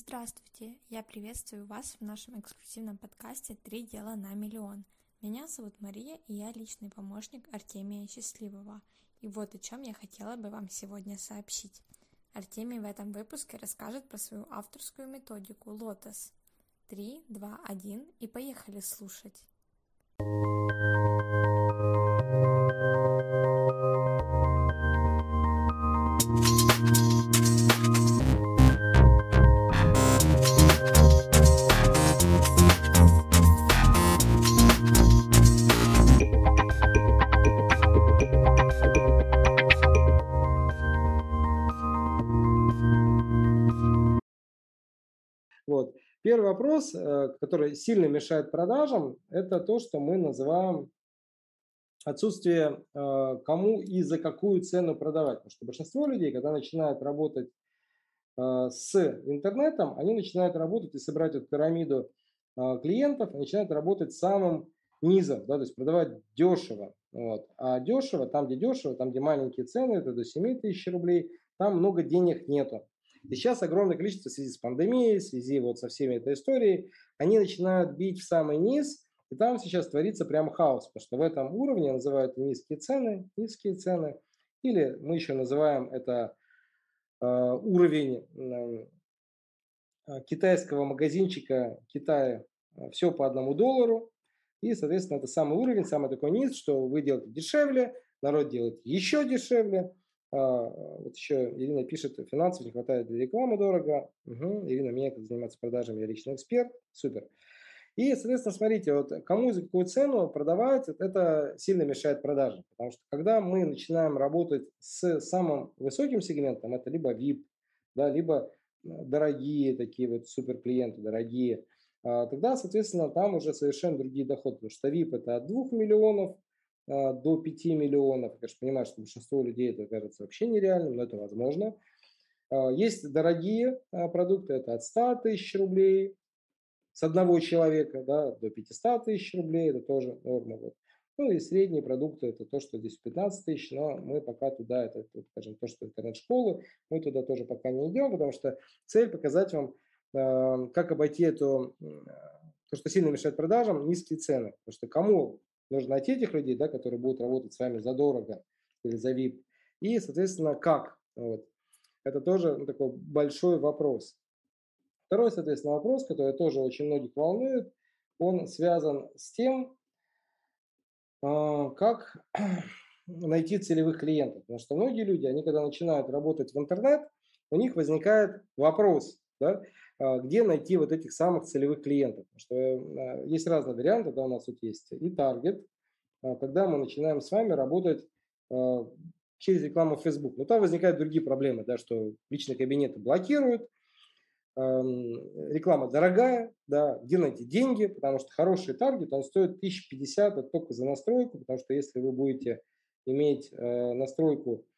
Здравствуйте! Я приветствую вас в нашем эксклюзивном подкасте «Три дела на миллион». Меня зовут Мария, и я личный помощник Артемия Счастливого. И вот о чем я хотела бы вам сегодня сообщить. Артемий в этом выпуске расскажет про свою авторскую методику «Лотос». 3, 2, 1 и поехали слушать. Вопрос, э, который сильно мешает продажам, это то, что мы называем отсутствие э, кому и за какую цену продавать. Потому что большинство людей, когда начинают работать э, с интернетом, они начинают работать и собрать эту пирамиду клиентов, начинают работать самым низом, да, то есть продавать дешево. Вот. А дешево, там где дешево, там где маленькие цены, это до 7 тысяч рублей, там много денег нету. И сейчас огромное количество в связи с пандемией, в связи вот со всеми этой историей, они начинают бить в самый низ, и там сейчас творится прям хаос, потому что в этом уровне называют низкие цены, низкие цены, или мы еще называем это э, уровень э, китайского магазинчика Китая э, все по одному доллару, и, соответственно, это самый уровень, самый такой низ, что вы делаете дешевле, народ делает еще дешевле, а, вот еще Ирина пишет, финансов не хватает для рекламы дорого. Угу. Ирина меня как заниматься продажами, я личный эксперт. Супер. И, соответственно, смотрите, вот кому за какую цену продавать, это сильно мешает продажам. Потому что когда мы начинаем работать с самым высоким сегментом, это либо VIP, да, либо дорогие такие вот супер клиенты, дорогие, а, тогда, соответственно, там уже совершенно другие доходы. Потому что VIP это от 2 миллионов а, до 5 миллионов. Я, конечно, понимаю, что большинство людей это кажется вообще нереальным, но это возможно. А, есть дорогие а, продукты, это от 100 тысяч рублей с одного человека да, до 500 тысяч рублей, это тоже норма. Вот. Ну и средние продукты, это то, что здесь 15 тысяч, но мы пока туда, это скажем, то, что интернет-школы, мы туда тоже пока не идем, потому что цель показать вам, как обойти эту, то, что сильно мешает продажам, низкие цены. Потому что кому Нужно найти этих людей, да, которые будут работать с вами задорого или за VIP. И, соответственно, как. Вот. Это тоже ну, такой большой вопрос. Второй, соответственно, вопрос, который тоже очень многих волнует, он связан с тем, а, как найти целевых клиентов. Потому что многие люди, они когда начинают работать в интернет, у них возникает вопрос, да, а, где найти вот этих самых целевых клиентов. Потому что а, есть разные варианты, да, у нас тут есть и таргет, а, когда мы начинаем с вами работать через рекламу в Facebook. Но там возникают другие проблемы, да, что личные кабинеты блокируют, реклама дорогая, да, где найти деньги, потому что хороший таргет, он стоит 1050 только за настройку, потому что если вы будете иметь настройку Э,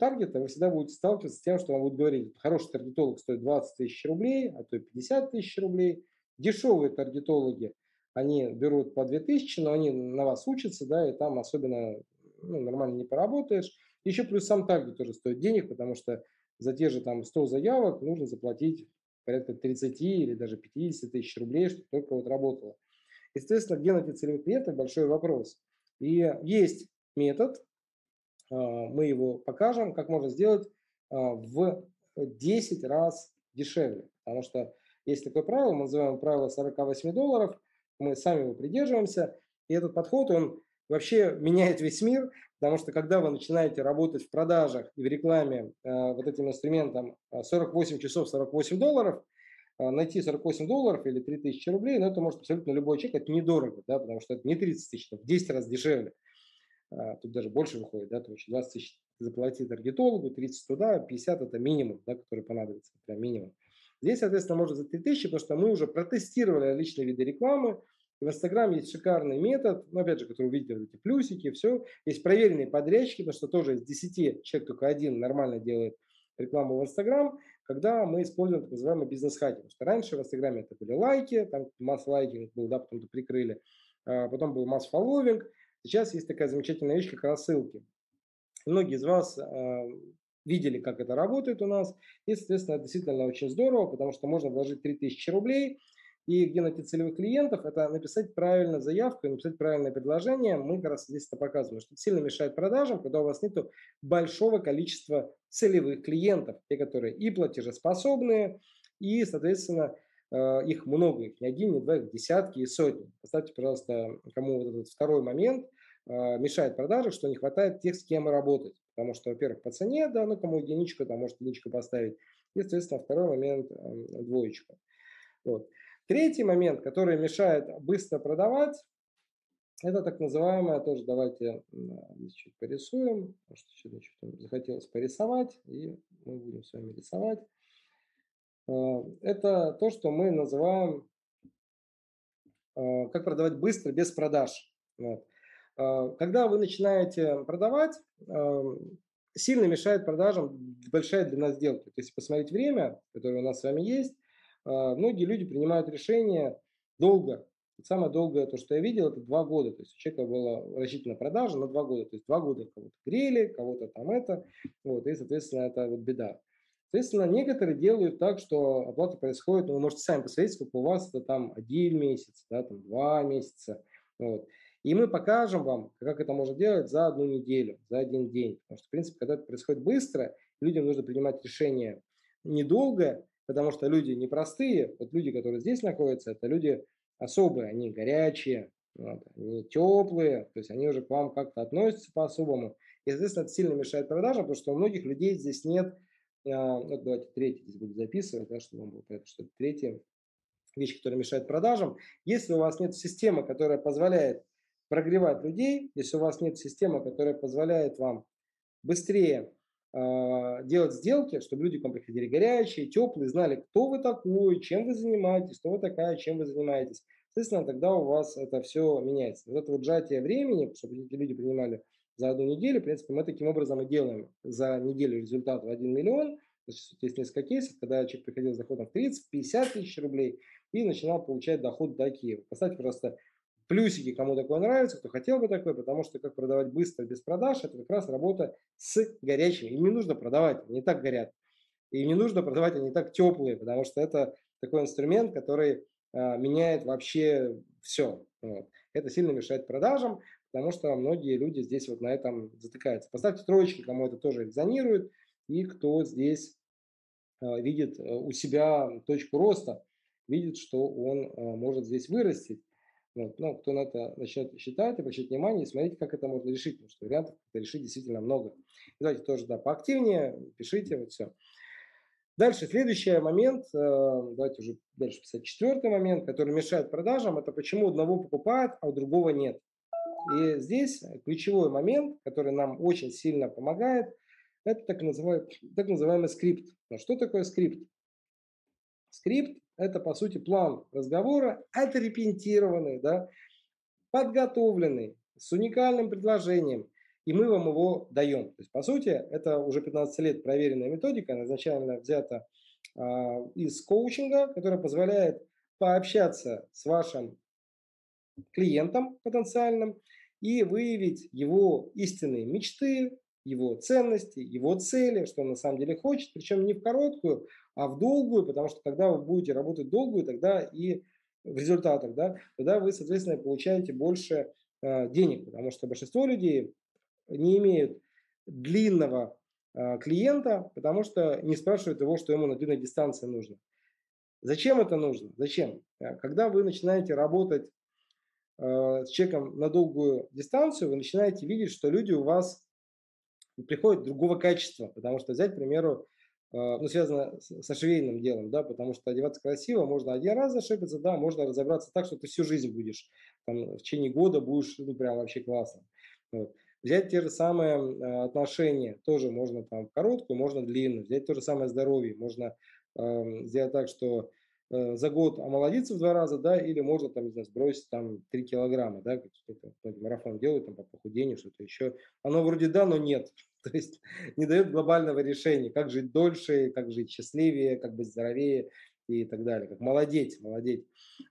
таргета, вы всегда будете сталкиваться с тем, что вам будут говорить, хороший таргетолог стоит 20 тысяч рублей, а то и 50 тысяч рублей. Дешевые таргетологи, они берут по 2 тысячи, но они на вас учатся, да, и там особенно ну, нормально не поработаешь. Еще плюс сам таргет тоже стоит денег, потому что за те же там 100 заявок нужно заплатить порядка 30 или даже 50 тысяч рублей, чтобы только вот работало. Естественно, где найти целевых клиентов – большой вопрос. И есть метод, мы его покажем, как можно сделать а, в 10 раз дешевле. Потому что есть такое правило, мы называем правило 48 долларов, мы сами его придерживаемся, и этот подход, он вообще меняет весь мир, потому что когда вы начинаете работать в продажах и в рекламе э, вот этим инструментом 48 часов 48 долларов, э, найти 48 долларов или 3000 рублей, ну, это может абсолютно любой человек, это недорого, да, потому что это не 30 тысяч, это в 10 раз дешевле. А, тут даже больше выходит, да, то есть 20 тысяч заплати таргетологу, 30 туда, 50 это минимум, да, который понадобится, прям минимум. Здесь, соответственно, можно за 3000, потому что мы уже протестировали различные виды рекламы, в Инстаграм есть шикарный метод, ну, опять же, который вы вот эти плюсики, все. Есть проверенные подрядчики, потому что тоже из 10 человек только один нормально делает рекламу в Инстаграм, когда мы используем так называемый бизнес-хакинг. Потому что раньше в Инстаграме это были лайки, там масс-лайкинг был, да, потом-то прикрыли. А потом был масс-фолловинг, Сейчас есть такая замечательная вещь, как рассылки. Многие из вас э, видели, как это работает у нас. И, соответственно, это действительно очень здорово, потому что можно вложить 3000 рублей, и где найти целевых клиентов, это написать правильно заявку написать правильное предложение. Мы как раз здесь это показываем, что сильно мешает продажам, когда у вас нет большого количества целевых клиентов, те, которые и платежеспособные, и, соответственно, их много, их не один, не два, их десятки и сотни. Поставьте, пожалуйста, кому вот этот второй момент э, мешает продаже, что не хватает тех, с кем работать. Потому что, во-первых, по цене, да, ну кому единичку, там может единичку поставить. И, соответственно, второй момент эм, двоечку. Вот. Третий момент, который мешает быстро продавать, это так называемое, тоже давайте чуть порисуем, потому что что-то захотелось порисовать, и мы будем с вами рисовать. А, это то, что мы называем, а, как продавать быстро без продаж. Вот. А, когда вы начинаете продавать, сильно мешает продажам большая длина сделки. То есть, посмотреть время, которое у нас с вами есть, многие люди принимают решения долго. Самое долгое, то, что я видел, это два года. То есть у человека была рассчитана продажа на два года. То есть два года кого-то грели, кого-то там это. Вот, и, соответственно, это вот беда. Соответственно, некоторые делают так, что оплата происходит, ну, вы можете сами посмотреть, сколько у вас это там один месяц, да, там два месяца. Вот. И мы покажем вам, как это можно делать за одну неделю, за один день. Потому что, в принципе, когда это происходит быстро, людям нужно принимать решение недолго, потому что люди непростые, вот люди, которые здесь находятся, это люди особые, они горячие, вот, они теплые, то есть они уже к вам как-то относятся по-особому. И, соответственно, это сильно мешает продажам, потому что у многих людей здесь нет, вот давайте третий здесь буду записывать, да, чтобы вам было понятно, что это третья вещь, которая мешает продажам. Если у вас нет системы, которая позволяет прогревать людей, если у вас нет системы, которая позволяет вам быстрее а, делать сделки, чтобы люди к вам приходили горячие, теплые, знали, кто вы такой, чем вы занимаетесь, кто вы такая, чем вы занимаетесь. Соответственно, тогда у вас это все меняется. Вот это вот сжатие времени, чтобы люди принимали за одну неделю, в принципе, мы таким образом и делаем за неделю результат в 1 миллион. Значит, есть несколько кейсов, когда человек приходил с доходом в 30-50 тысяч рублей и начинал получать доход такие. Поставьте, просто Плюсики, кому такое нравится, кто хотел бы такое, потому что как продавать быстро без продаж, это как раз работа с горячими. Им не нужно продавать, они так горят. И не нужно продавать, они так теплые, потому что это такой инструмент, который а, меняет вообще все. Вот. Это сильно мешает продажам, потому что многие люди здесь вот на этом затыкаются. Поставьте троечки, кому это тоже резонирует, и кто здесь а, видит э, у себя точку роста, видит, что он а, может здесь вырастить. Вот. Ну, кто на это начнет считать, обращать внимание и смотрите, как это можно решить, потому что вариантов это решить действительно много. Давайте тоже да, поактивнее, пишите, вот все. Дальше, следующий момент, э, давайте уже дальше писать четвертый момент, который мешает продажам, это почему одного покупают, а у другого нет. И здесь ключевой момент, который нам очень сильно помогает, это так называемый, так называемый скрипт. Но что такое скрипт? Скрипт это, по сути, план разговора, отрепентированный, да, подготовленный, с уникальным предложением, и мы вам его даем. То есть, по сути, это уже 15 лет проверенная методика, она изначально взята э, из коучинга, которая позволяет пообщаться с вашим клиентом потенциальным и выявить его истинные мечты, его ценности, его цели, что он на самом деле хочет, причем не в короткую, а в долгую, потому что когда вы будете работать долгую, тогда и в результатах, да, тогда вы, соответственно, получаете больше э, денег, потому что большинство людей не имеют длинного э, клиента, потому что не спрашивают его, что ему на длинной дистанции нужно. Зачем это нужно? Зачем? Э, когда вы начинаете работать э, с человеком на долгую дистанцию, вы начинаете видеть, что люди у вас приходят другого качества, потому что взять, к примеру, э, ну, связано со швейным делом, да, потому что одеваться красиво можно один раз зашибиться, да, можно разобраться так, что ты всю жизнь будешь, там, в течение года будешь, ну, прям вообще классно. Вот. Взять те же самые э, отношения, тоже можно там короткую, можно длинную. Взять то же самое здоровье, можно э, сделать так, что Э, за год омолодиться в два раза, да, или можно там, не знаю, сбросить там 3 килограмма, да, какие-то марафон делают там по похудению, что-то еще. Оно вроде да, но нет. То есть не дает глобального решения, как жить дольше, как жить счастливее, как быть здоровее и так далее, как молодеть, молодеть,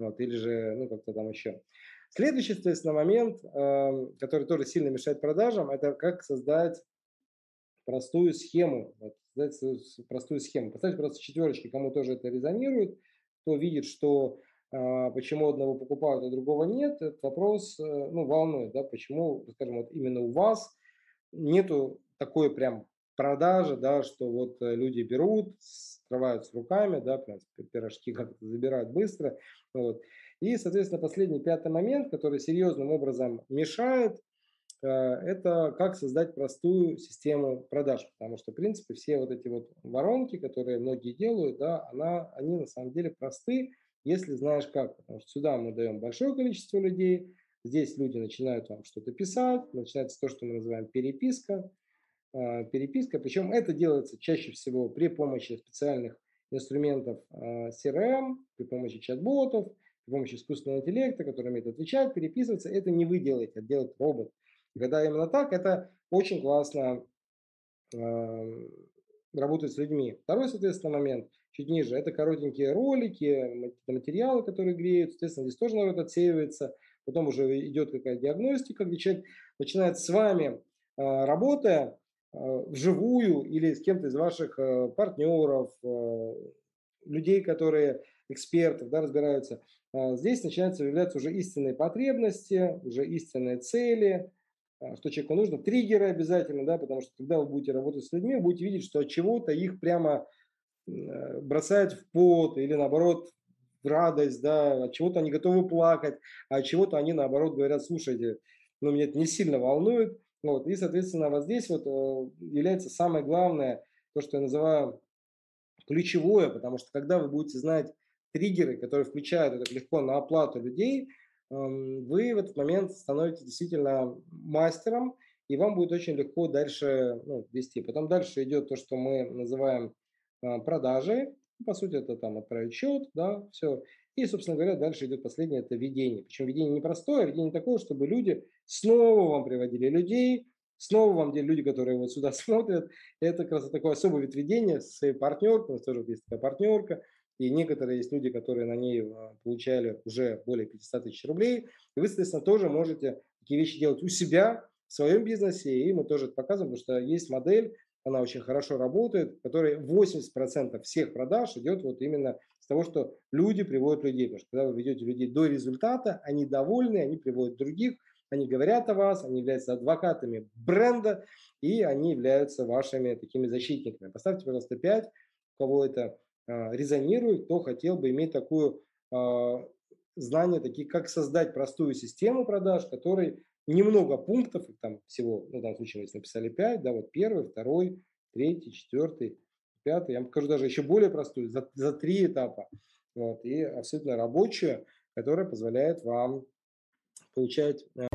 вот, или же, ну, как-то там еще. Следующий, соответственно, момент, э, который тоже сильно мешает продажам, это как создать простую схему, вот, простую схему. Поставьте просто четверочки, кому тоже это резонирует, кто видит, что а, почему одного покупают, а другого нет, этот вопрос э, ну, волнует, да, почему, скажем, вот именно у вас нету такой прям продажи, да, что вот э, люди берут, скрывают с руками, да, прям пирожки как-то забирают быстро, вот. И, соответственно, последний пятый момент, который серьезным образом мешает, э, это как создать простую систему продаж, потому что, в принципе, все вот эти вот воронки, которые многие делают, да, она, они на самом деле просты, если знаешь как. Потому что сюда мы даем большое количество людей, здесь люди начинают вам что-то писать, начинается то, что мы называем переписка. А, переписка, причем это делается чаще всего при помощи специальных инструментов CRM, при помощи чат-ботов, при помощи искусственного интеллекта, который умеет отвечать, переписываться. Это не вы делаете, это делает робот. И когда именно так, это очень классно работает с людьми. Второй, соответственно, момент – чуть ниже, это коротенькие ролики, материалы, которые греют, соответственно, здесь тоже народ отсеивается, потом уже идет какая-то диагностика, где человек начинает с вами, а, работая а, вживую или с кем-то из ваших а, партнеров, людей, которые экспертов, да, разбираются, здесь начинаются появляться уже истинные потребности, уже истинные цели, что человеку нужно, триггеры обязательно, да, потому что когда вы будете работать с людьми, вы будете видеть, что от чего-то их прямо Э, бросает в пот или наоборот в радость, да, от чего-то они готовы плакать, а от чего-то они наоборот говорят, слушайте, ну меня это не сильно волнует, вот, и, соответственно, вот здесь вот э, является самое главное, то, что я называю ключевое, потому что когда вы будете знать триггеры, которые включают это легко на оплату людей, эм, вы в этот момент становитесь действительно мастером, и вам будет очень легко дальше ну, вести. Потом дальше идет то, что мы называем а, продажи, по сути, это там отправить счет, да, все. И, собственно говоря, дальше идет последнее, это ведение. Причем ведение непростое, а ведение такое, чтобы люди снова вам приводили людей, снова вам делали люди, которые вот сюда смотрят. Это как раз такое особое вид ведения с партнеркой, у нас тоже есть такая партнерка, и некоторые есть люди, которые на ней а, получали уже более 500 тысяч рублей. И вы, соответственно, тоже можете такие вещи делать у себя, в своем бизнесе, и мы тоже это показываем, потому что есть модель, она очень хорошо работает, в которой 80% всех продаж идет вот именно с того, что люди приводят людей. Потому что когда вы ведете людей до результата, они довольны, они приводят других, они говорят о вас, они являются адвокатами бренда, и они являются вашими такими защитниками. Поставьте, пожалуйста, 5, у кого это резонирует, кто хотел бы иметь такую э, знание, такие, как создать простую систему продаж, который немного пунктов, там всего, ну, в данном случае мы написали 5, да, вот первый, второй, третий, четвертый, пятый, я вам покажу даже еще более простую, за, за три этапа, вот, и абсолютно рабочая, которая позволяет вам получать э,